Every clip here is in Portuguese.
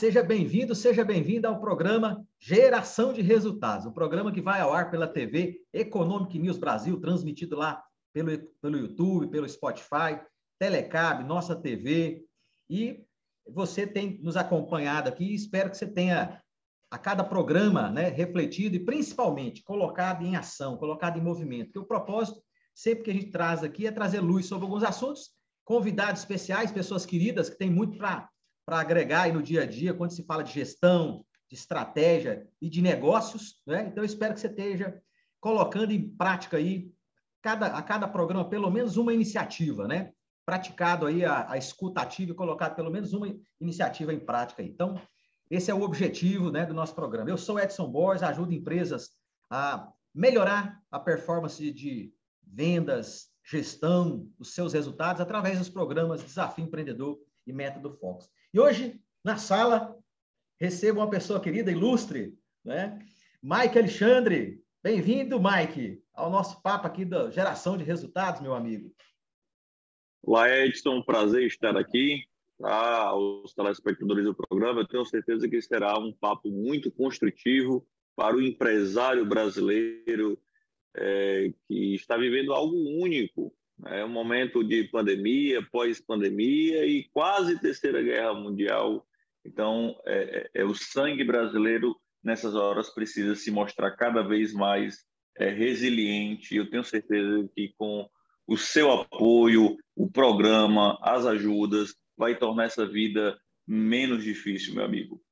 seja bem-vindo, seja bem-vinda ao programa Geração de Resultados, o programa que vai ao ar pela TV Economic News Brasil, transmitido lá pelo, pelo YouTube, pelo Spotify, Telecab, nossa TV. E você tem nos acompanhado aqui espero que você tenha a cada programa né, refletido e principalmente colocado em ação, colocado em movimento. Porque o propósito, sempre que a gente traz aqui, é trazer luz sobre alguns assuntos, convidados especiais, pessoas queridas que têm muito para agregar aí no dia a dia, quando se fala de gestão, de estratégia e de negócios. Né? Então, eu espero que você esteja colocando em prática aí, cada, a cada programa, pelo menos uma iniciativa, né? Praticado aí a, a escuta ativa e colocado pelo menos uma iniciativa em prática. Então, esse é o objetivo né, do nosso programa. Eu sou Edson Borges, ajudo empresas a melhorar a performance de vendas, gestão, os seus resultados através dos programas Desafio Empreendedor e Método Fox. E hoje, na sala, recebo uma pessoa querida, ilustre, né? Mike Alexandre. Bem-vindo, Mike, ao nosso papo aqui da geração de resultados, meu amigo. Olá, Edson. Prazer estar aqui aos telespectadores do programa. Eu tenho certeza que será um papo muito construtivo para o empresário brasileiro é, que está vivendo algo único. É um momento de pandemia, pós-pandemia e quase terceira guerra mundial. Então, é, é, é, o sangue brasileiro nessas horas precisa se mostrar cada vez mais é, resiliente. Eu tenho certeza que com o seu apoio, o programa, as ajudas, vai tornar essa vida menos difícil, meu amigo.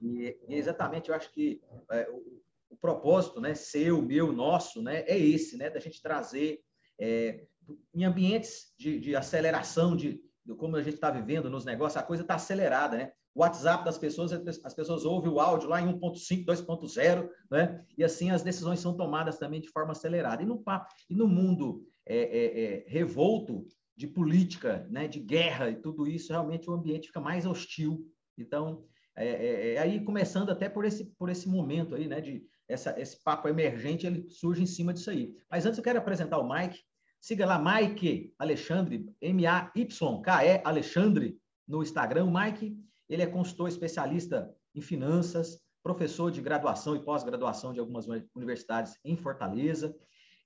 E, exatamente, eu acho que é, o, o, propósito, né, seu, meu, nosso, né, é esse, né, da gente trazer é, em ambientes de, de aceleração de, de, como a gente está vivendo nos negócios, a coisa está acelerada, né? O WhatsApp das pessoas, as pessoas ouvem o áudio lá em 1.5, 2.0, né? E assim as decisões são tomadas também de forma acelerada. E no, e no mundo é, é, é revolto, de política, né, de guerra e tudo isso, realmente o ambiente fica mais hostil. Então, é, é, é, aí começando até por esse, por esse momento aí, né, de essa, esse papo emergente, ele surge em cima disso aí. Mas antes eu quero apresentar o Mike. Siga lá, Mike Alexandre, M-A-Y-K-E Alexandre, no Instagram. O Mike, ele é consultor especialista em finanças, professor de graduação e pós-graduação de algumas universidades em Fortaleza.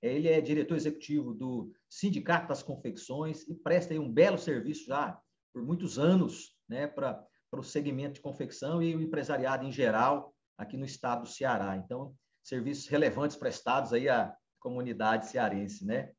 Ele é diretor executivo do Sindicato das Confecções e presta um belo serviço já por muitos anos né, para o segmento de confecção e o empresariado em geral aqui no estado do Ceará. Então, serviços relevantes prestados aí à comunidade cearense, né?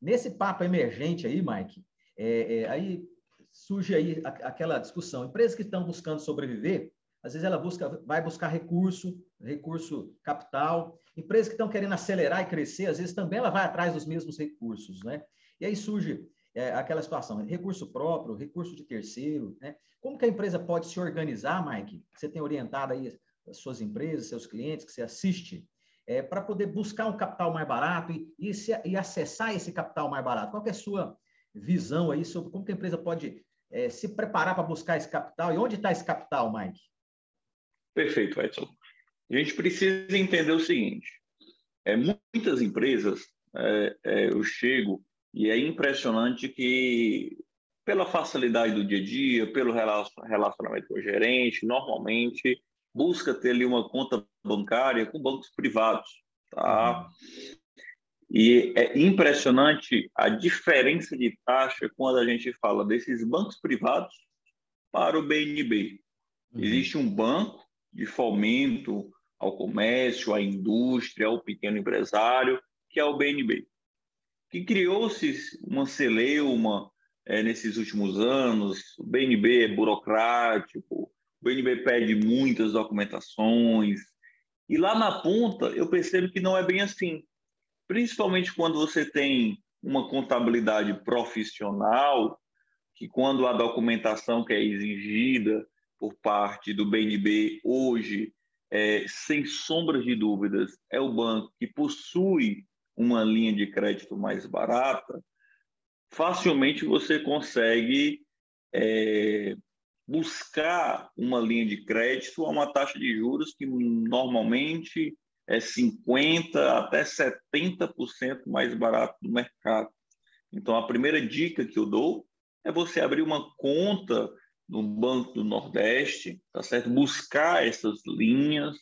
Nesse papo emergente aí, Mike, é, é, aí surge aí aquela discussão. Empresas que estão buscando sobreviver, às vezes ela busca, vai buscar recurso, recurso capital. Empresas que estão querendo acelerar e crescer, às vezes também ela vai atrás dos mesmos recursos, né? E aí surge é, aquela situação, recurso próprio, recurso de terceiro, né? Como que a empresa pode se organizar, Mike? Você tem orientado aí suas empresas, seus clientes, que você assiste, é, para poder buscar um capital mais barato e, e, se, e, acessar esse capital mais barato. Qual é a sua visão aí sobre como que a empresa pode é, se preparar para buscar esse capital e onde está esse capital, Mike? Perfeito, Edson. A gente precisa entender o seguinte: é, muitas empresas, é, é, eu chego e é impressionante que, pela facilidade do dia a dia, pelo relacionamento com o gerente, normalmente busca ter ali uma conta bancária com bancos privados, tá? E é impressionante a diferença de taxa quando a gente fala desses bancos privados para o BNB. Uhum. Existe um banco de fomento ao comércio, à indústria, ao pequeno empresário, que é o BNB, que criou-se uma celeuma é, nesses últimos anos. O BNB é burocrático, o BNB pede muitas documentações, e lá na ponta eu percebo que não é bem assim. Principalmente quando você tem uma contabilidade profissional, que quando a documentação que é exigida por parte do BNB hoje, é, sem sombras de dúvidas, é o banco que possui uma linha de crédito mais barata, facilmente você consegue é, buscar uma linha de crédito a uma taxa de juros que normalmente é 50% até 70% mais barato do mercado. Então, a primeira dica que eu dou é você abrir uma conta no Banco do Nordeste, tá certo? Buscar essas linhas,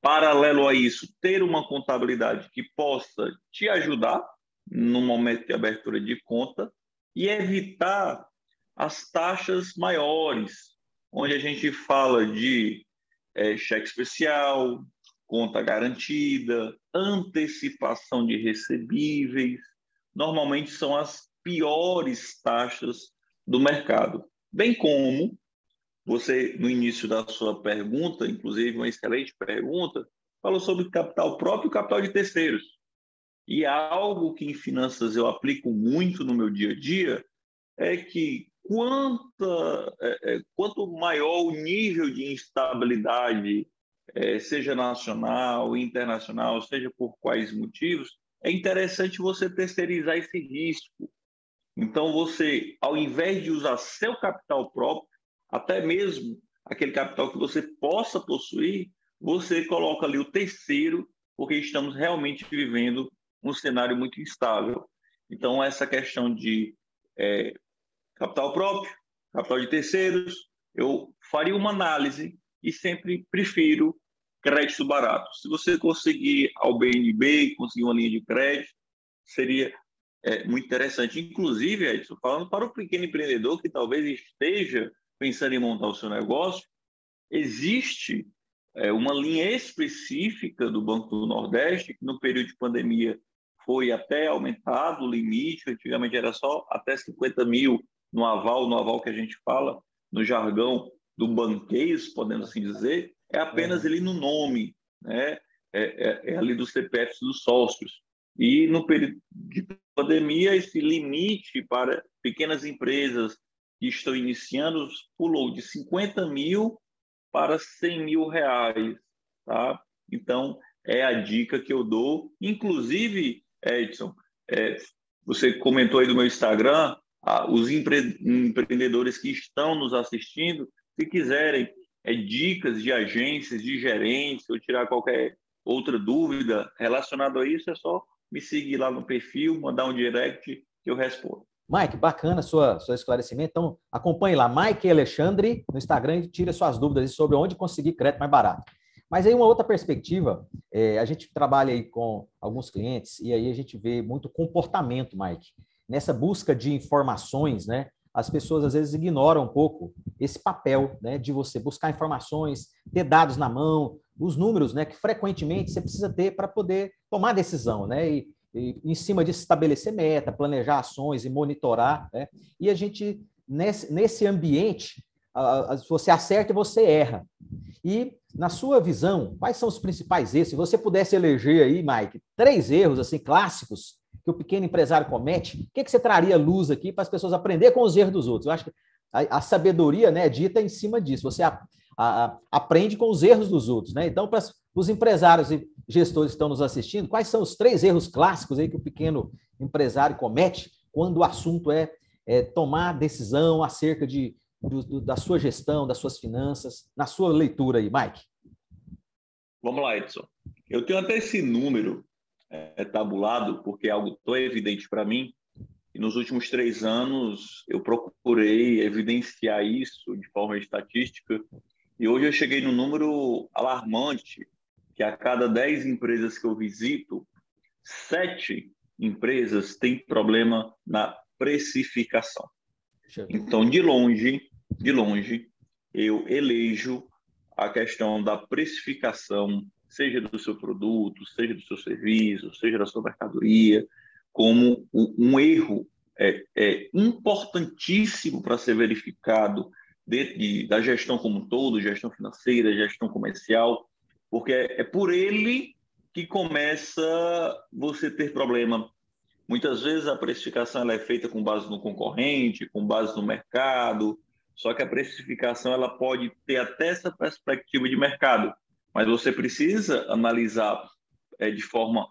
paralelo a isso, ter uma contabilidade que possa te ajudar no momento de abertura de conta e evitar as taxas maiores, onde a gente fala de é, cheque especial, conta garantida, antecipação de recebíveis, normalmente são as piores taxas do mercado. Bem como você, no início da sua pergunta, inclusive uma excelente pergunta, falou sobre capital próprio e capital de terceiros. E algo que em finanças eu aplico muito no meu dia a dia é que quanta, é, é, quanto maior o nível de instabilidade, é, seja nacional, internacional, seja por quais motivos, é interessante você terceirizar esse risco. Então, você, ao invés de usar seu capital próprio, até mesmo aquele capital que você possa possuir, você coloca ali o terceiro, porque estamos realmente vivendo um cenário muito instável. Então, essa questão de é, capital próprio, capital de terceiros, eu faria uma análise e sempre prefiro crédito barato. Se você conseguir ao BNB, conseguir uma linha de crédito, seria é, muito interessante. Inclusive, Edson, falando para o pequeno empreendedor que talvez esteja pensando em montar o seu negócio, existe é, uma linha específica do Banco do Nordeste, que no período de pandemia foi até aumentado o limite, antigamente era só até 50 mil no aval, no aval que a gente fala, no jargão do banqueiro, podemos assim dizer, é apenas ali no nome, né? É, é, é ali dos CPFs dos sócios. E no período de pandemia, esse limite para pequenas empresas que estão iniciando pulou de 50 mil para 100 mil reais, tá? Então, é a dica que eu dou. Inclusive, Edson, é, você comentou aí do meu Instagram, ah, os empre empreendedores que estão nos assistindo, se quiserem é, dicas de agências, de gerentes, ou tirar qualquer outra dúvida relacionada a isso, é só me seguir lá no perfil, mandar um direct que eu respondo. Mike, bacana sua seu esclarecimento. Então, acompanhe lá, Mike Alexandre, no Instagram, e tire suas dúvidas sobre onde conseguir crédito mais barato. Mas aí uma outra perspectiva, é, a gente trabalha aí com alguns clientes e aí a gente vê muito comportamento, Mike nessa busca de informações, né, as pessoas às vezes ignoram um pouco esse papel né, de você buscar informações, ter dados na mão, os números né, que frequentemente você precisa ter para poder tomar decisão, né? E, e, em cima disso, estabelecer meta, planejar ações e monitorar. Né? E a gente, nesse, nesse ambiente, você acerta e você erra. E, na sua visão, quais são os principais erros? Se você pudesse eleger aí, Mike, três erros assim clássicos que o pequeno empresário comete, o que, que você traria luz aqui para as pessoas aprender com os erros dos outros? Eu acho que a, a sabedoria né, é dita em cima disso. Você a, a, aprende com os erros dos outros. Né? Então, para os empresários e gestores que estão nos assistindo, quais são os três erros clássicos aí que o pequeno empresário comete quando o assunto é, é tomar decisão acerca de, do, do, da sua gestão, das suas finanças, na sua leitura aí, Mike? Vamos lá, Edson. Eu tenho até esse número é, tabulado, porque é algo tão evidente para mim. E nos últimos três anos eu procurei evidenciar isso de forma estatística. E hoje eu cheguei no número alarmante, que a cada dez empresas que eu visito, sete empresas têm problema na precificação. Então, de longe, de longe, eu elejo a questão da precificação seja do seu produto, seja do seu serviço, seja da sua mercadoria, como um erro é, é importantíssimo para ser verificado de, da gestão como um todo, gestão financeira, gestão comercial, porque é, é por ele que começa você ter problema. Muitas vezes a precificação é feita com base no concorrente, com base no mercado, só que a precificação ela pode ter até essa perspectiva de mercado, mas você precisa analisar é, de forma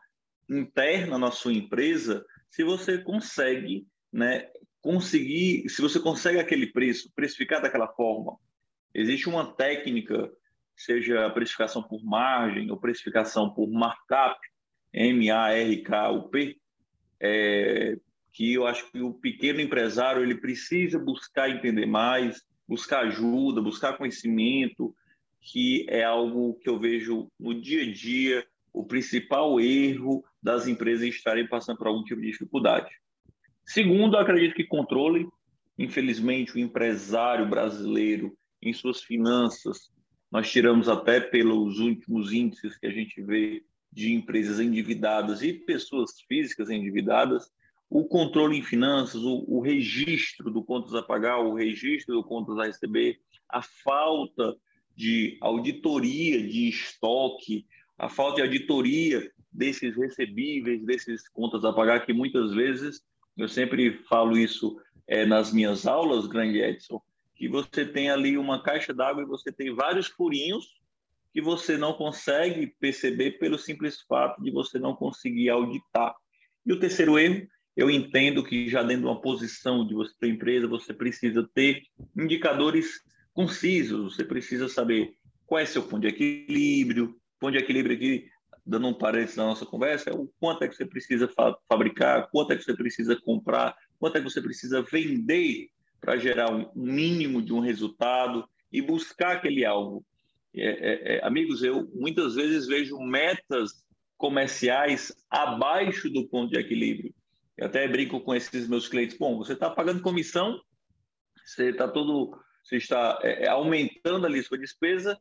interna na sua empresa se você consegue, né, conseguir, se você consegue aquele preço, precificar daquela forma. Existe uma técnica, seja a precificação por margem ou precificação por markup, M-A-R-K-U-P, é, que eu acho que o pequeno empresário ele precisa buscar entender mais, buscar ajuda, buscar conhecimento, que é algo que eu vejo no dia a dia o principal erro das empresas estarem passando por algum tipo de dificuldade. Segundo, acredito que controle. Infelizmente, o empresário brasileiro, em suas finanças, nós tiramos até pelos últimos índices que a gente vê de empresas endividadas e pessoas físicas endividadas, o controle em finanças, o, o registro do contas a pagar, o registro do contas a receber, a falta de auditoria de estoque, a falta de auditoria desses recebíveis, desses contas a pagar, que muitas vezes, eu sempre falo isso é, nas minhas aulas, grande Edson, que você tem ali uma caixa d'água e você tem vários furinhos que você não consegue perceber pelo simples fato de você não conseguir auditar. E o terceiro erro, eu entendo que já dentro de uma posição de você ter empresa, você precisa ter indicadores concisos, você precisa saber qual é seu ponto de equilíbrio, ponto de equilíbrio aqui, dando um parênteses na nossa conversa, é o quanto é que você precisa fa fabricar, quanto é que você precisa comprar, quanto é que você precisa vender para gerar um mínimo de um resultado e buscar aquele alvo. É, é, é, amigos, eu muitas vezes vejo metas comerciais abaixo do ponto de equilíbrio. Eu até brinco com esses meus clientes. Bom, você está pagando comissão, você está todo, você está é, é, aumentando ali sua despesa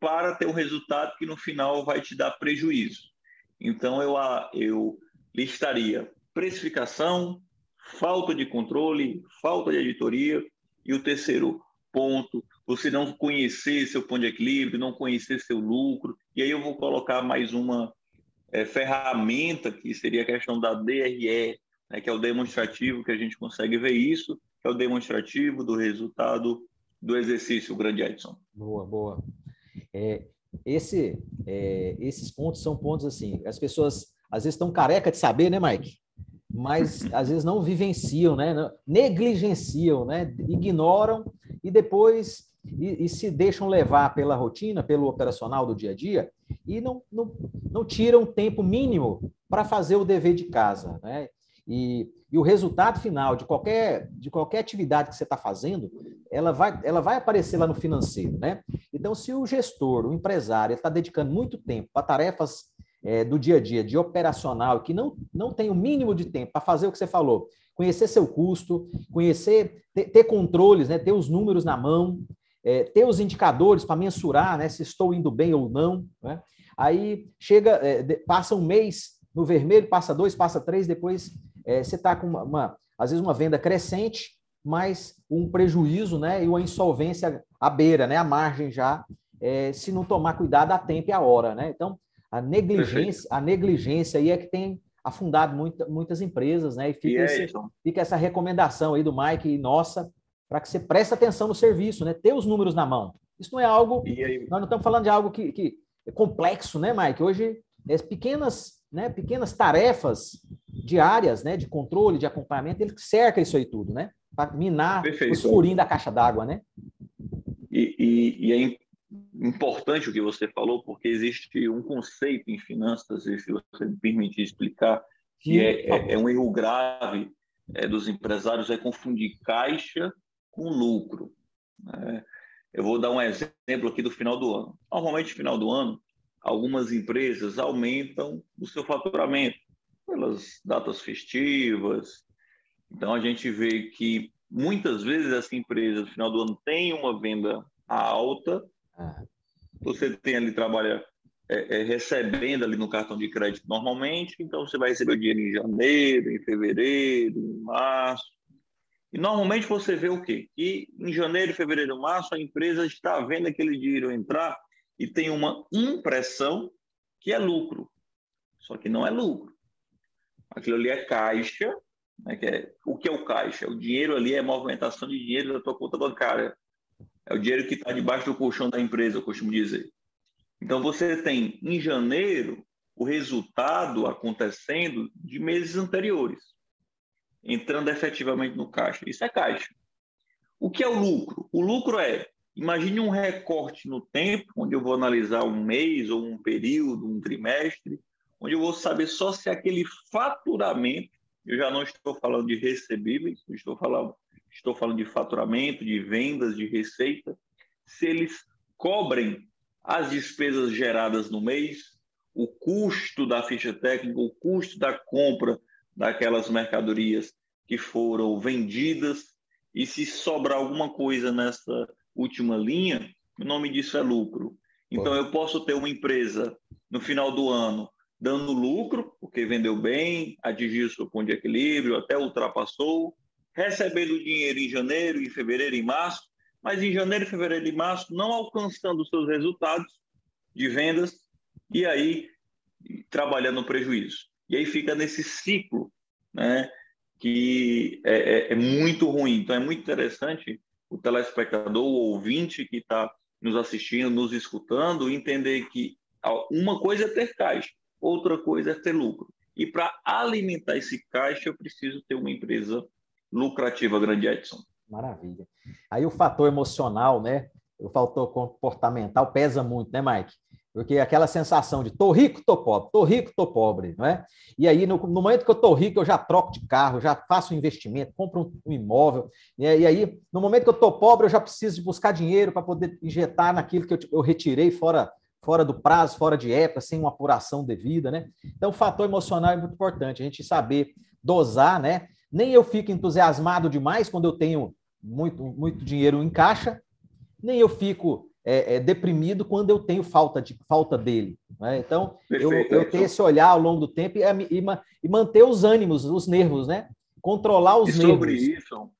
para ter um resultado que no final vai te dar prejuízo. Então eu eu listaria precificação, falta de controle, falta de editoria e o terceiro ponto, você não conhecer seu ponto de equilíbrio, não conhecer seu lucro. E aí eu vou colocar mais uma é, ferramenta que seria a questão da DRE, né, que é o demonstrativo, que a gente consegue ver isso, que é o demonstrativo do resultado do exercício, o grande Edson. Boa, boa. É, esse, é, esses pontos são pontos assim, as pessoas às vezes estão careca de saber, né, Mike? mas às vezes não vivenciam, né? negligenciam, né? ignoram e depois e, e, se deixam levar pela rotina, pelo operacional do dia a dia e não, não, não tiram tempo mínimo para fazer o dever de casa. Né? E, e o resultado final de qualquer, de qualquer atividade que você está fazendo, ela vai, ela vai aparecer lá no financeiro. Né? Então, se o gestor, o empresário, está dedicando muito tempo para tarefas é, do dia a dia, de operacional, que não, não tem o mínimo de tempo para fazer o que você falou, conhecer seu custo, conhecer, ter, ter controles, né, ter os números na mão, é, ter os indicadores para mensurar né, se estou indo bem ou não. Né? Aí chega, é, passa um mês no vermelho, passa dois, passa três, depois é, você está com uma, uma, às vezes uma venda crescente, mas um prejuízo né, e uma insolvência à beira, né, à margem já, é, se não tomar cuidado a tempo e a hora. Né? Então, a negligência, a negligência aí é que tem afundado muita, muitas empresas, né? E fica, e é esse, fica essa recomendação aí do Mike e nossa, para que você preste atenção no serviço, né? Ter os números na mão. Isso não é algo. Nós não estamos falando de algo que, que é complexo, né, Mike? Hoje, é pequenas, né, pequenas tarefas diárias, né, de controle, de acompanhamento, ele cerca isso aí tudo, né? Para minar Perfeito. os furinhos da caixa d'água, né? E, e, e, é importante o que você falou, porque existe um conceito em finanças, se você me permitir explicar, que é, é, é, um erro grave é, dos empresários, é confundir caixa com lucro. Né? Eu vou dar um exemplo aqui do final do ano. Normalmente, no final do ano, algumas empresas aumentam o seu faturamento pelas datas festivas. Então, a gente vê que muitas vezes essa empresa, no final do ano, tem uma venda alta. Você tem ali, trabalha é, é, recebendo ali no cartão de crédito normalmente, então você vai receber o dinheiro em janeiro, em fevereiro, em março. E normalmente você vê o quê? Que em janeiro, fevereiro, março, a empresa está vendo aquele dinheiro entrar e tem uma impressão que é lucro. Só que não é lucro. Aquilo ali é caixa. Né, que é, o que é o caixa? O dinheiro ali é movimentação de dinheiro da tua conta bancária. É o dinheiro que está debaixo do colchão da empresa, eu costumo dizer. Então, você tem, em janeiro, o resultado acontecendo de meses anteriores, entrando efetivamente no caixa. Isso é caixa. O que é o lucro? O lucro é, imagine um recorte no tempo, onde eu vou analisar um mês ou um período, um trimestre, onde eu vou saber só se aquele faturamento, eu já não estou falando de recebíveis, estou falando estou falando de faturamento, de vendas, de receita, se eles cobrem as despesas geradas no mês, o custo da ficha técnica, o custo da compra daquelas mercadorias que foram vendidas, e se sobrar alguma coisa nessa última linha, o nome disso é lucro. Então, eu posso ter uma empresa no final do ano dando lucro, porque vendeu bem, atingiu seu ponto de equilíbrio, até ultrapassou, recebendo dinheiro em janeiro, em fevereiro, em março, mas em janeiro, fevereiro e março não alcançando seus resultados de vendas e aí trabalhando prejuízo. E aí fica nesse ciclo, né, que é, é, é muito ruim. Então é muito interessante o telespectador, o ouvinte que está nos assistindo, nos escutando, entender que uma coisa é ter caixa, outra coisa é ter lucro. E para alimentar esse caixa, eu preciso ter uma empresa lucrativa, grande Edson. Maravilha. Aí o fator emocional, né? O fator comportamental pesa muito, né, Mike? Porque aquela sensação de tô rico, tô pobre, tô rico, tô pobre, não é? E aí, no, no momento que eu tô rico, eu já troco de carro, já faço um investimento, compro um, um imóvel. E, e, aí, no momento que eu tô pobre, eu já preciso de buscar dinheiro para poder injetar naquilo que eu, eu retirei fora, fora do prazo, fora de época, sem uma apuração devida, né? Então, o fator emocional é muito importante, a gente saber dosar, né? Nem eu fico entusiasmado demais quando eu tenho muito, muito dinheiro em caixa, nem eu fico é, é, deprimido quando eu tenho falta, de, falta dele. Né? Então, Perfeito, eu, eu tenho esse olhar ao longo do tempo e, e, e, manter os ânimos, os nervos, né? Controlar os e nervos. Sobre isso,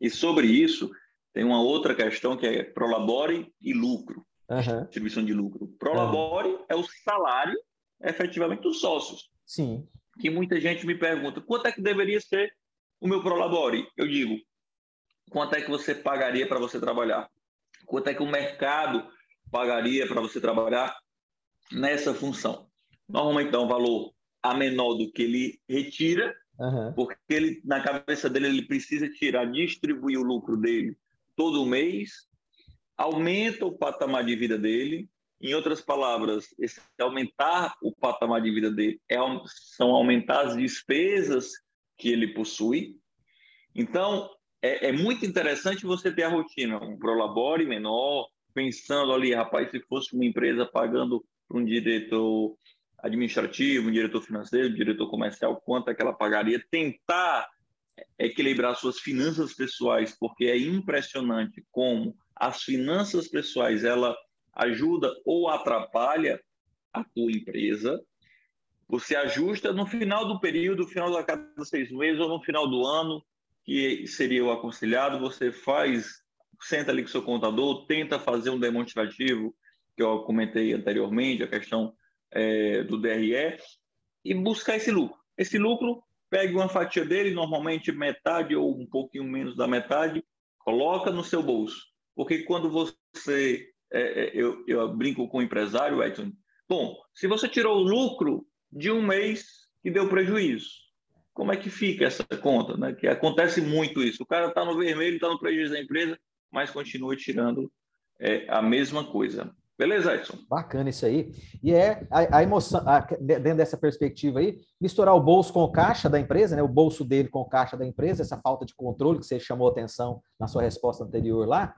e sobre isso, tem uma outra questão que é prolabore e lucro. Uhum. Distribuição de lucro. Prolabore uhum. é o salário, efetivamente, dos sócios. Sim. Que muita gente me pergunta, quanto é que deveria ser o meu prolabore? Eu digo, quanto é que você pagaria para você trabalhar? Quanto é que o mercado pagaria para você trabalhar nessa função? Normalmente dá um valor a menor do que ele retira, uhum. porque ele, na cabeça dele ele precisa tirar, distribuir o lucro dele todo mês, aumenta o patamar de vida dele. Em outras palavras, esse aumentar o patamar de vida dele é, são aumentar as despesas que ele possui. Então, é, é, muito interessante você ter a rotina, um prolabore menor, pensando ali, rapaz, se fosse uma empresa pagando um diretor administrativo, um diretor financeiro, um diretor comercial, quanto é que ela pagaria, tentar equilibrar suas finanças pessoais, porque é impressionante como as finanças pessoais ela ajuda ou atrapalha a tua empresa. Você ajusta no final do período, no final da cada seis meses ou no final do ano, que seria o aconselhado, você faz, senta ali com seu contador, tenta fazer um demonstrativo, que eu comentei anteriormente, a questão é, do DRE, e buscar esse lucro. Esse lucro, pegue uma fatia dele, normalmente metade ou um pouquinho menos da metade, coloca no seu bolso. Porque quando você, é, é eu, eu brinco com o empresário, Edson, bom, se você tirou o lucro de um mês que deu prejuízo, como é que fica essa conta, né? Que acontece muito isso. O cara está no vermelho, está no prejuízo da empresa, mas continua tirando é, a mesma coisa. Beleza, Edson? Bacana isso aí. E é a, a emoção, a, dentro dessa perspectiva aí, misturar o bolso com o caixa da empresa, né? O bolso dele com o caixa da empresa, essa falta de controle que você chamou atenção na sua resposta anterior lá.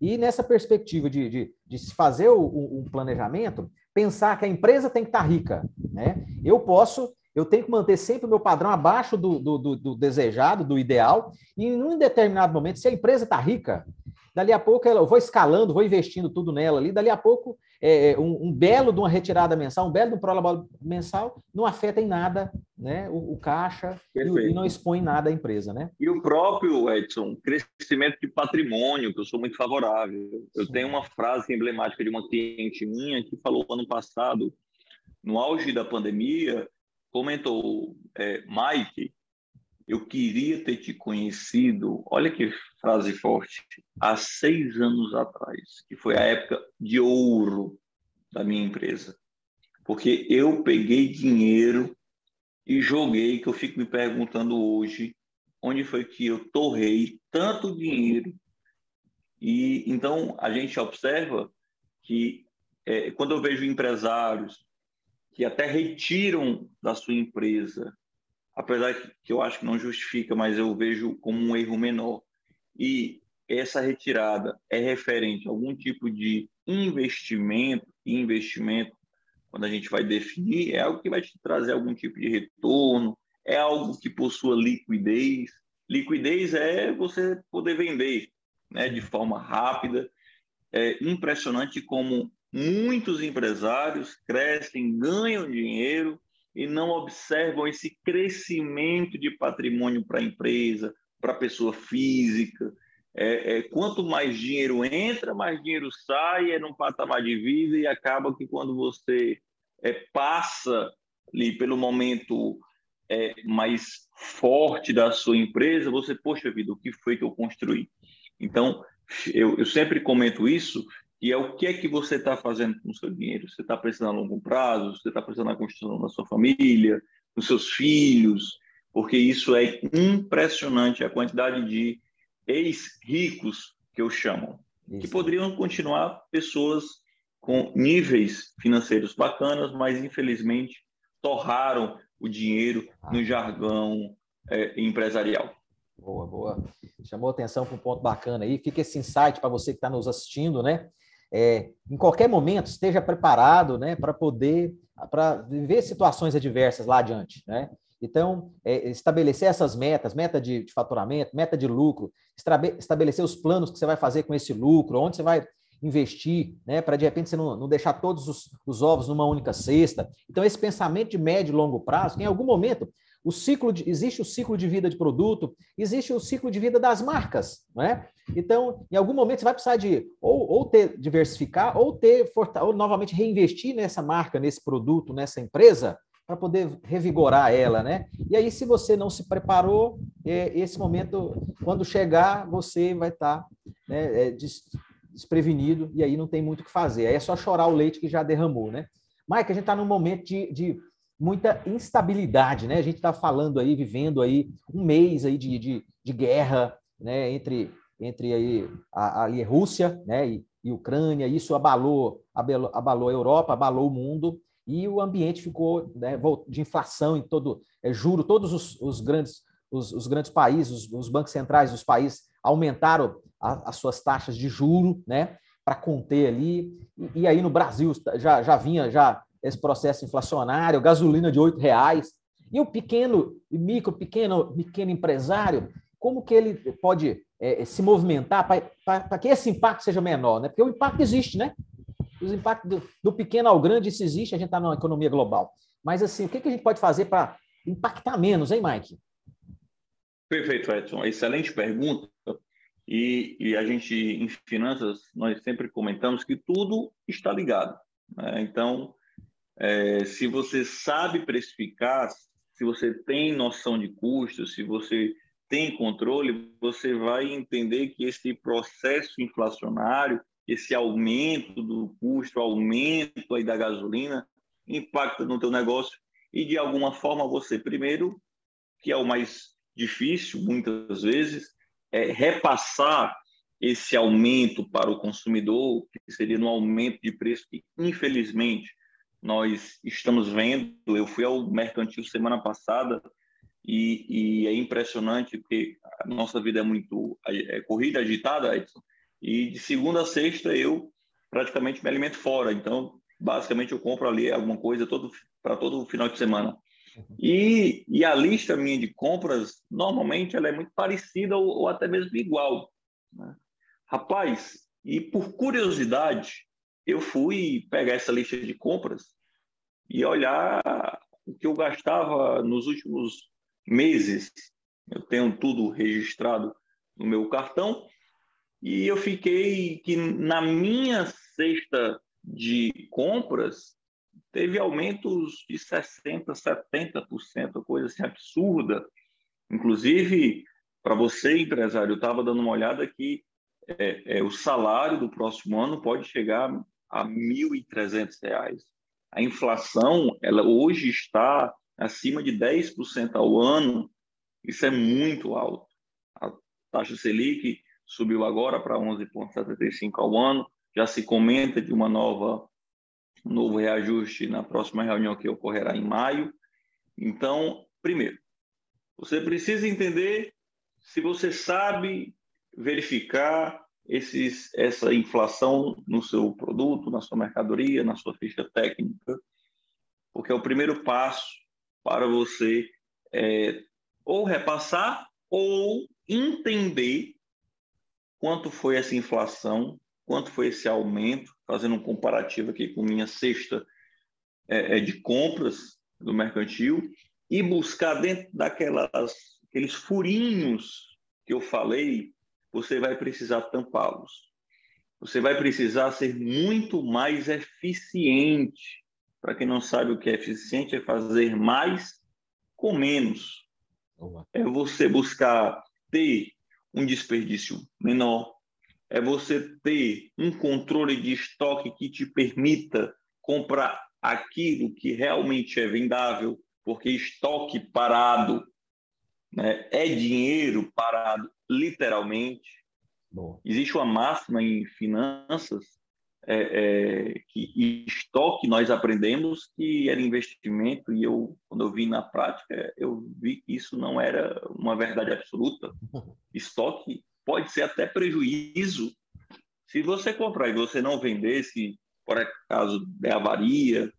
E nessa perspectiva de, de, de se fazer o, um planejamento, pensar que a empresa tem que estar tá rica, né? Eu posso eu tenho que manter sempre o meu padrão abaixo do, do, do, do desejado, do ideal, e em um determinado momento, se a empresa está rica, dali a pouco eu vou escalando, vou investindo tudo nela ali, dali a pouco é, é um, um, belo de uma retirada mensal, um belo de um prolabore mensal, não afeta em nada né, o, o caixa e, e, não expõe nada à empresa. Né? E o próprio, Edson, crescimento de patrimônio, que eu sou muito favorável. Eu Sim. tenho uma frase emblemática de uma cliente minha que falou ano passado, no auge da pandemia, comentou, é, Mike, eu queria ter te conhecido, olha que frase forte, há seis anos atrás, que foi a época de ouro da minha empresa. Porque eu peguei dinheiro e joguei, que eu fico me perguntando hoje, onde foi que eu torrei tanto dinheiro. E então a gente observa que é, quando eu vejo empresários que até retiram da sua empresa, apesar que eu acho que não justifica, mas eu vejo como um erro menor, e essa retirada é referente a algum tipo de investimento, investimento, quando a gente vai definir, é algo que vai te trazer algum tipo de retorno, é algo que possua liquidez. Liquidez é você poder vender né, de forma rápida. É impressionante como muitos empresários crescem, ganham dinheiro e não observam esse crescimento de patrimônio para a empresa, para a pessoa física. É, é, quanto mais dinheiro entra, mais dinheiro sai, é num patamar de vida e acaba que quando você é, passa ali pelo momento é, mais forte da sua empresa, você, poxa vida, o que foi que eu construí? Então, eu, eu sempre comento isso, e é o que é que você está fazendo com o seu dinheiro. Você está pensando a longo prazo, você está pensando na construção da sua família, dos seus filhos, porque isso é impressionante a quantidade de ex-ricos que eu chamo, isso. que poderiam continuar pessoas com níveis financeiros bacanas, mas infelizmente torraram o dinheiro no ah. jargão é, empresarial. Boa, boa. Chamou atenção para um ponto bacana aí. Fica esse insight para você que está nos assistindo, né? É, em qualquer momento, esteja preparado né, para poder para viver situações adversas lá adiante. Né? Então, é, estabelecer essas metas, meta de, de, faturamento, meta de lucro, estabelecer os planos que você vai fazer com esse lucro, onde você vai investir, né, para de repente você não, não deixar todos os, os, ovos numa única cesta. Então, esse pensamento de médio e longo prazo, em algum momento o ciclo de, existe o ciclo de vida de produto, existe o ciclo de vida das marcas, não é? Então, em algum momento você vai precisar de ou, ou ter diversificar ou ter ou novamente reinvestir nessa marca, nesse produto, nessa empresa para poder revigorar ela, né? E aí, se você não se preparou, é, esse momento, quando chegar, você vai estar tá, né, é, desprevenido e aí não tem muito o que fazer. Aí é só chorar o leite que já derramou, né? Mike, a gente está num momento de, de muita instabilidade, né? A gente está falando aí, vivendo aí um mês aí de, de, de guerra, né? Entre, entre aí a, a Rússia, né? E, e Ucrânia, isso abalou, abalou, abalou a Europa, abalou o mundo e o ambiente ficou né, de inflação em todo, é, juro, todos os, os grandes os, os, grandes países, os, os, bancos centrais dos países aumentaram a, as suas taxas de juro, né, para conter ali. E, e, aí no Brasil já, já vinha já esse processo inflacionário, gasolina de R$ reais. E o pequeno, micro, pequeno, pequeno empresário, como que ele pode é, se movimentar para que esse impacto seja menor? Né? Porque o impacto existe, né? Os impactos do, do pequeno ao grande, isso existe, a gente está numa economia global. Mas, assim, o que, que a gente pode fazer para impactar menos, hein, Mike? Perfeito, Edson. Excelente pergunta. E, e, a gente, em finanças, nós sempre comentamos que tudo está ligado. Né? Então, é, se você sabe precificar, se você tem noção de custos, se você tem controle, você vai entender que esse processo inflacionário, esse aumento do custo, aumento aí da gasolina, impacta no teu negócio e de alguma forma você primeiro, que é o mais difícil muitas vezes, é repassar esse aumento para o consumidor, que seria no aumento de preço que infelizmente nós estamos vendo. Eu fui ao mercantil semana passada e, e é impressionante porque a nossa vida é muito é corrida, agitada, Edson, e de segunda a sexta eu praticamente me alimento fora. Então, basicamente, eu compro ali alguma coisa todo para todo final de semana. E, e, a lista minha de compras, normalmente, ela é muito parecida ou, ou até mesmo igual. Né? Rapaz, e por curiosidade, eu fui pegar essa lista de compras e olhar o que eu gastava nos últimos meses. Eu tenho tudo registrado no meu cartão e eu fiquei que na minha cesta de compras teve aumentos de 60%, 70%, coisa assim absurda. Inclusive, para você, empresário, eu estava dando uma olhada que é, é, o salário do próximo ano pode chegar a R$ 1.300. A inflação, ela hoje está acima de 10% ao ano. Isso é muito alto. A taxa Selic subiu agora para 11,75 ao ano. Já se comenta de uma nova um novo reajuste na próxima reunião que ocorrerá em maio. Então, primeiro, você precisa entender se você sabe verificar esses, essa inflação no seu produto, na sua mercadoria, na sua ficha técnica, porque é o primeiro passo para você é, ou repassar ou entender quanto foi essa inflação, quanto foi esse aumento, fazendo um comparativo aqui com minha cesta é, é de compras do mercantil e buscar dentro daquelas aqueles furinhos que eu falei, você vai precisar tampá-los. Você vai precisar ser muito mais eficiente. Para quem não sabe o que é eficiente, é fazer mais com menos. É você buscar ter um desperdício menor, é você ter um controle de estoque que te permita comprar aquilo que realmente é vendável, porque estoque parado né, é dinheiro parado, literalmente. Bom. Existe uma máxima em finanças é, é, que estoque nós aprendemos que era investimento e eu quando eu vi na prática eu vi que isso não era uma verdade absoluta estoque pode ser até prejuízo se você comprar e você não vender se por acaso der avaria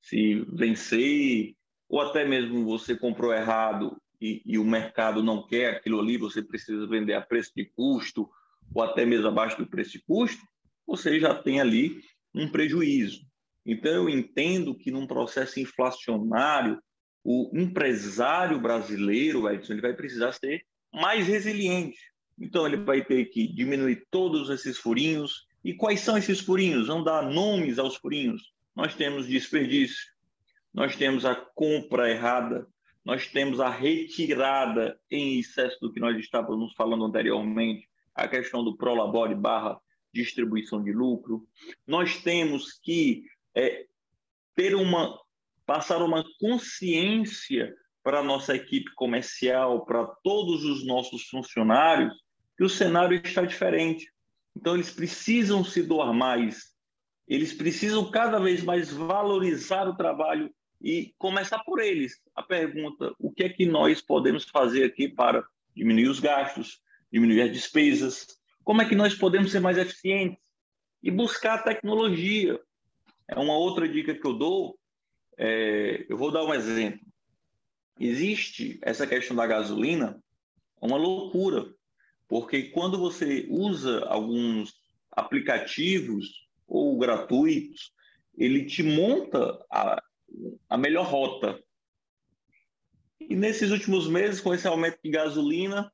se vencer ou até mesmo você comprou errado e, e o mercado não quer aquilo ali você precisa vender a preço de custo ou até mesmo abaixo do preço de custo você já tem ali um prejuízo. Então, eu entendo que num processo inflacionário, o empresário brasileiro, Edson, ele vai precisar ser mais resiliente. Então, ele vai ter que diminuir todos esses furinhos. E quais são esses furinhos? Vamos dar nomes aos furinhos. Nós temos desperdício, nós temos a compra errada, nós temos a retirada em excesso do que nós estávamos falando anteriormente, a questão do prolabore barra distribuição de lucro. Nós temos que é, ter uma passar uma consciência para a nossa equipe comercial, para todos os nossos funcionários, que o cenário está diferente. Então, eles precisam se doar mais, eles precisam cada vez mais valorizar o trabalho e começar por eles. A pergunta: o que é que nós podemos fazer aqui para diminuir os gastos, diminuir as despesas, como é que nós podemos ser mais eficientes? E buscar tecnologia. É uma outra dica que eu dou. É, eu vou dar um exemplo. Existe essa questão da gasolina, é uma loucura, porque quando você usa alguns aplicativos ou gratuitos, ele te monta a, a melhor rota. E nesses últimos meses, com esse aumento de gasolina,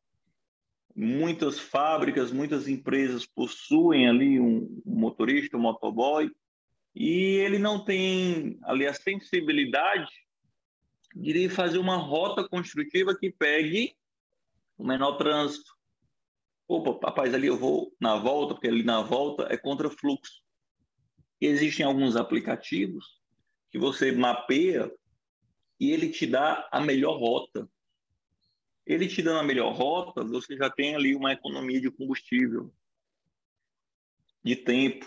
muitas fábricas, muitas empresas possuem ali um motorista, um motoboy, e ele não tem ali a sensibilidade de fazer uma rota construtiva que pegue o menor trânsito. Opa, rapaz, ali eu vou na volta, porque ali na volta é contra fluxo. Existem alguns aplicativos que você mapeia e ele te dá a melhor rota. Ele te dando a melhor rota, você já tem ali uma economia de combustível, de tempo.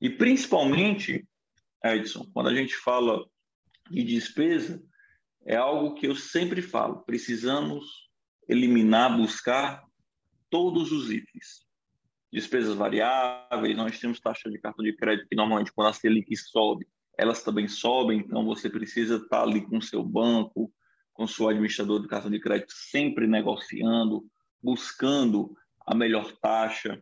E principalmente, Edson, quando a gente fala de despesa, é algo que eu sempre falo, precisamos eliminar, buscar todos os itens. Despesas variáveis, nós temos taxa de cartão de crédito que normalmente quando a Selic sobe, elas também sobem, então você precisa estar ali com seu banco, com seu administrador do cartão de crédito sempre negociando, buscando a melhor taxa,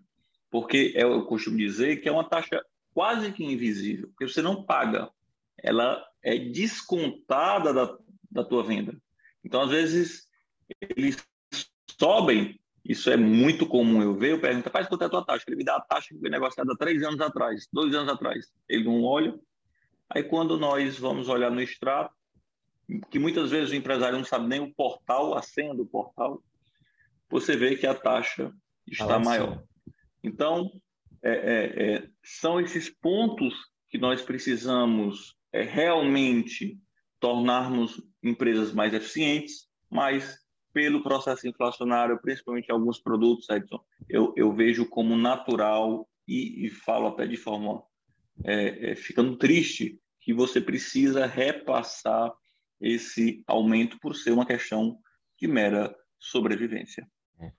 porque é, eu costumo dizer que é uma taxa quase que invisível, porque você não paga, ela é descontada da, da tua venda. Então, às vezes, eles sobem, isso é muito comum eu eu pergunto, faz quanto é a tua taxa? Ele me dá a taxa que foi negociada três anos atrás, dois anos atrás. Ele não olha. Aí, quando nós vamos olhar no extrato, que muitas vezes o empresário não sabe nem o portal, a senha do portal, você vê que a taxa está maior. Então, é, é, é, são esses pontos que nós precisamos é, realmente tornarmos empresas mais eficientes, mas pelo processo inflacionário, principalmente alguns produtos, Edson, eu, eu vejo como natural e, e falo até de forma é, é, ficando triste que você precisa repassar esse aumento por ser uma questão de mera sobrevivência. É.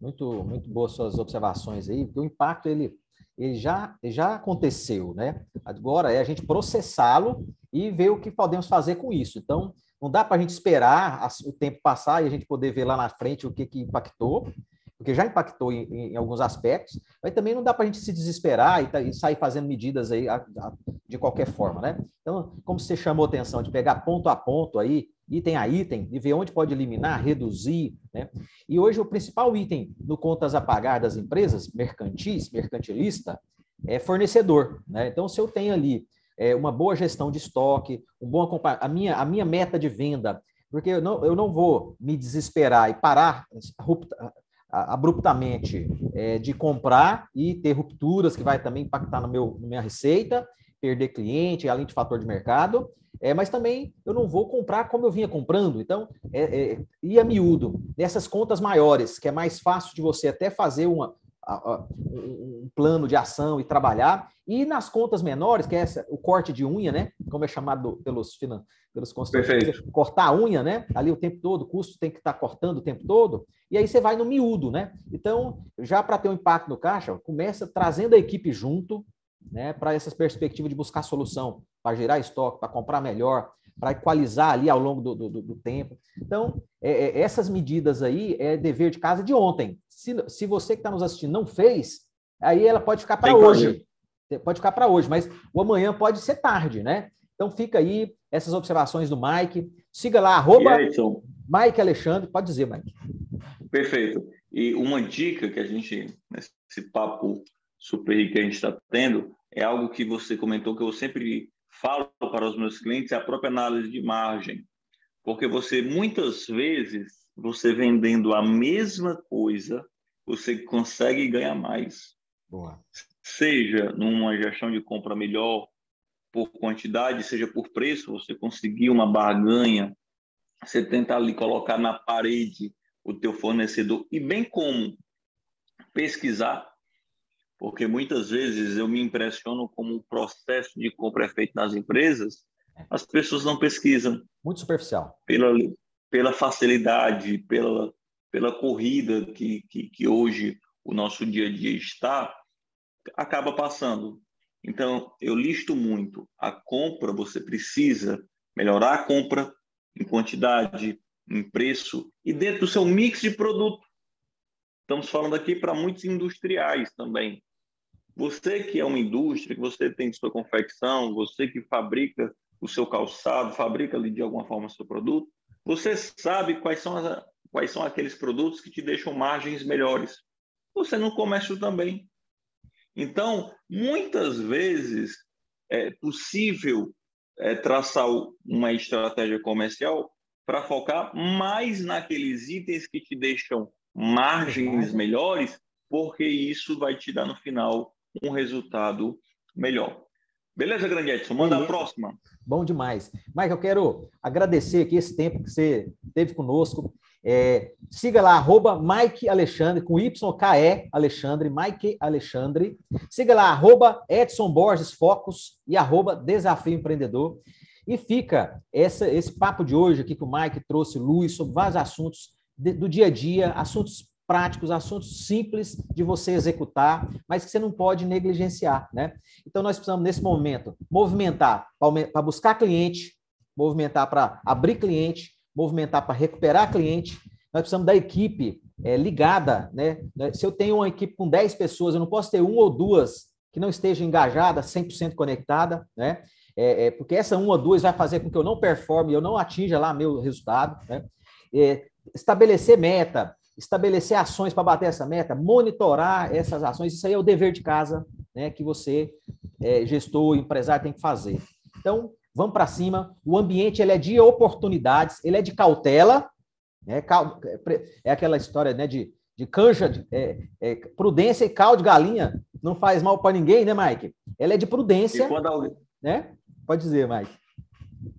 muito, muito boas suas observações aí, porque o impacto ele, ele já, já aconteceu, né? Agora é a gente processá-lo e ver o que podemos fazer com isso. Então, não dá para a gente esperar o tempo passar e a gente poder ver lá na frente o que, que impactou, porque já impactou em, em alguns aspectos, mas também não dá para a gente se desesperar e, tá, e, sair fazendo medidas aí a, a, de qualquer forma, né? Então, como você chamou atenção de pegar ponto a ponto aí, item a item, e ver onde pode eliminar, reduzir, né? E hoje o principal item no contas a pagar das empresas mercantis, mercantilista, é fornecedor, né? Então, se eu tenho ali é, uma boa gestão de estoque, um bom a minha a minha meta de venda, porque eu não, eu não vou me desesperar e parar abruptamente é, de comprar e ter rupturas que vai também impactar no meu, na minha receita, perder cliente, além de fator de mercado, é, mas também eu não vou comprar como eu vinha comprando. Então, é, é, e a miúdo, nessas contas maiores, que é mais fácil de você até fazer uma, um plano de ação e trabalhar. E nas contas menores, que é essa, o corte de unha, né? Como é chamado pelos, pelos consultores, cortar a unha, né? Ali o tempo todo, o custo tem que estar tá cortando o tempo todo. E aí você vai no miúdo, né? Então, já para ter um impacto no caixa, começa trazendo a equipe junto, né? Para essas perspectivas de buscar solução, para gerar estoque, para comprar melhor, para equalizar ali ao longo do, do, do tempo. Então, é, é, essas medidas aí é dever de casa de ontem. Se, se você que está nos assistindo não fez, aí ela pode ficar para hoje. Pode ficar para hoje, mas o amanhã pode ser tarde, né? Então fica aí essas observações do Mike. Siga lá, arroba aí, Mike Alexandre. Pode dizer, Mike. Perfeito. E uma dica que a gente, nesse papo super rico que a gente está tendo, é algo que você comentou que eu sempre falo para os meus clientes é a própria análise de margem. Porque você, muitas vezes, você vendendo a mesma coisa, você consegue ganhar mais. Boa. Seja numa gestão de compra melhor por quantidade, seja por preço, você conseguir uma barganha, você tenta ali colocar na parede o teu fornecedor e bem como pesquisar porque muitas vezes eu me impressiono como o processo de compra é feito nas empresas, as pessoas não pesquisam. Muito superficial. Pela, pela facilidade, pela, pela corrida que, que, que hoje o nosso dia a dia está, acaba passando. Então, eu listo muito. A compra, você precisa melhorar a compra em quantidade, em preço e dentro do seu mix de produto. Estamos falando aqui para muitos industriais também. Você que é uma indústria, que você tem sua confecção, você que fabrica o seu calçado, fabrica ali de alguma forma o seu produto, você sabe quais são, as, quais são aqueles produtos que te deixam margens melhores. Você no comércio também. Então, muitas vezes é possível é, traçar uma estratégia comercial para focar mais naqueles itens que te deixam margens melhores, porque isso vai te dar no final um resultado melhor. Beleza, Grande Edson? Manda Beleza. a próxima. Bom demais. Mike, eu quero agradecer aqui esse tempo que você teve conosco. É, siga lá, arroba Mike Alexandre, com YKE Alexandre, Mike Alexandre. Siga lá, arroba Edson Borges Focus e arroba Desafio Empreendedor. E fica essa, esse papo de hoje aqui que o Mike trouxe luz sobre vários assuntos de, do dia a dia, assuntos práticos, assuntos simples de você executar, mas que você não pode negligenciar, né? Então nós precisamos nesse momento movimentar para buscar cliente, movimentar para abrir cliente, movimentar para recuperar cliente. Nós precisamos da equipe é, ligada, né? Se eu tenho uma equipe com 10 pessoas, eu não posso ter uma ou duas que não esteja engajada, 100% conectada, né? É, é, porque essa uma ou duas vai fazer com que eu não performe, eu não atinja lá meu resultado, né? É, estabelecer meta, estabelecer ações para bater essa meta, monitorar essas ações, isso aí é o dever de casa né, que você, é, gestor, empresário, tem que fazer. Então, vamos para cima. O ambiente ele é de oportunidades, ele é de cautela, né, é aquela história né, de, de canja, de, é, é, prudência e caldo de galinha não faz mal para ninguém, né, Mike? Ela é de prudência. Alguém... né? Pode dizer, Mike.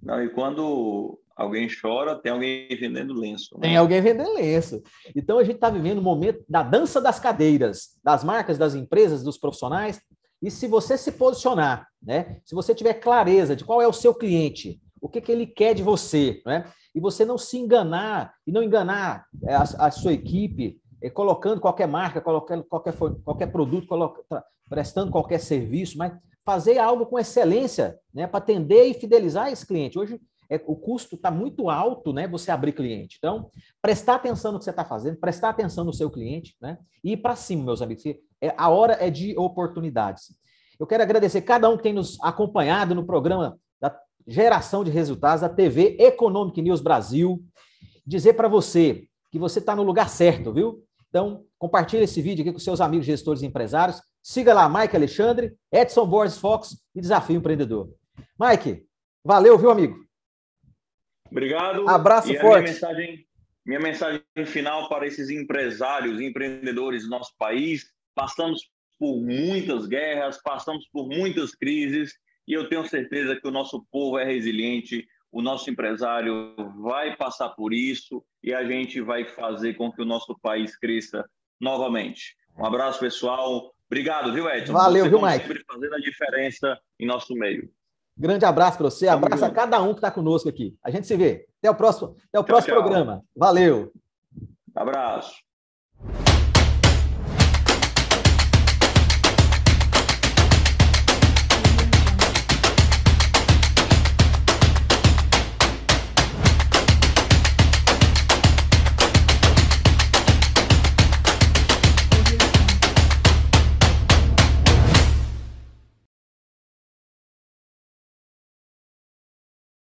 Não, e quando alguém chora, tem alguém vendendo lenço. Né? Tem alguém vendendo lenço. Então a gente está vivendo um momento da dança das cadeiras, das marcas, das empresas, dos profissionais. E se você se posicionar, né? Se você tiver clareza de qual é o seu cliente, o que, que ele quer de você, né? E você não se enganar e não enganar é, a, a sua equipe é, colocando qualquer marca, colocando qualquer, qualquer produto, coloca, prestando qualquer serviço, mas fazer algo com excelência, né, para atender e fidelizar esse cliente. Hoje é, o custo está muito alto, né, você abrir cliente. Então, prestar atenção no que você está fazendo, prestar atenção no seu cliente, né, e ir para cima, meus amigos. É, a hora é de oportunidades. Eu quero agradecer cada um que tem nos acompanhado no programa da geração de resultados da TV Economic News Brasil. Dizer para você que você está no lugar certo, viu? Então, compartilhe esse vídeo aqui com seus amigos gestores e empresários. Siga lá Mike Alexandre, Edson Borges Fox e Desafio Empreendedor. Mike, valeu, viu, amigo? Obrigado. Abraço e forte. Minha mensagem, minha mensagem final para esses empresários empreendedores do nosso país. Passamos por muitas guerras, passamos por muitas crises e eu tenho certeza que o nosso povo é resiliente, o nosso empresário vai passar por isso e a gente vai fazer com que o nosso país cresça novamente. Um abraço, pessoal. Obrigado, viu, Edson? Valeu, você viu, Mike? Sempre fazendo a diferença em nosso meio. Grande abraço para você, abraço a cada um que está conosco aqui. A gente se vê. Até o próximo, até o tchau, próximo tchau. programa. Valeu. Abraço.